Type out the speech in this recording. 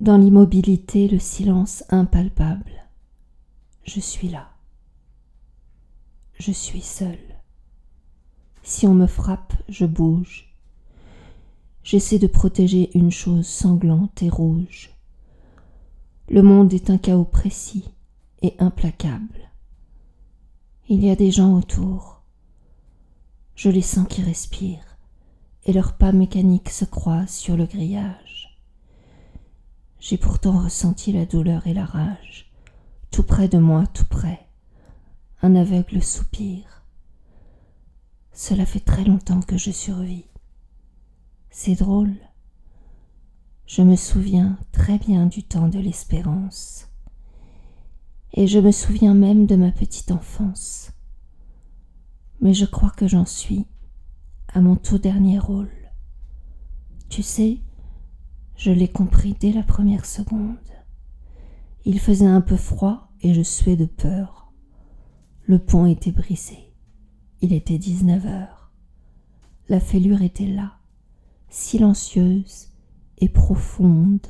Dans l'immobilité, le silence impalpable, je suis là. Je suis seul. Si on me frappe, je bouge. J'essaie de protéger une chose sanglante et rouge. Le monde est un chaos précis et implacable. Il y a des gens autour. Je les sens qui respirent, et leurs pas mécaniques se croisent sur le grillage. J'ai pourtant ressenti la douleur et la rage, tout près de moi, tout près, un aveugle soupir. Cela fait très longtemps que je survis. C'est drôle. Je me souviens très bien du temps de l'espérance. Et je me souviens même de ma petite enfance. Mais je crois que j'en suis à mon tout dernier rôle. Tu sais, je l'ai compris dès la première seconde. Il faisait un peu froid et je suais de peur. Le pont était brisé. Il était dix-neuf heures. La fêlure était là, silencieuse et profonde.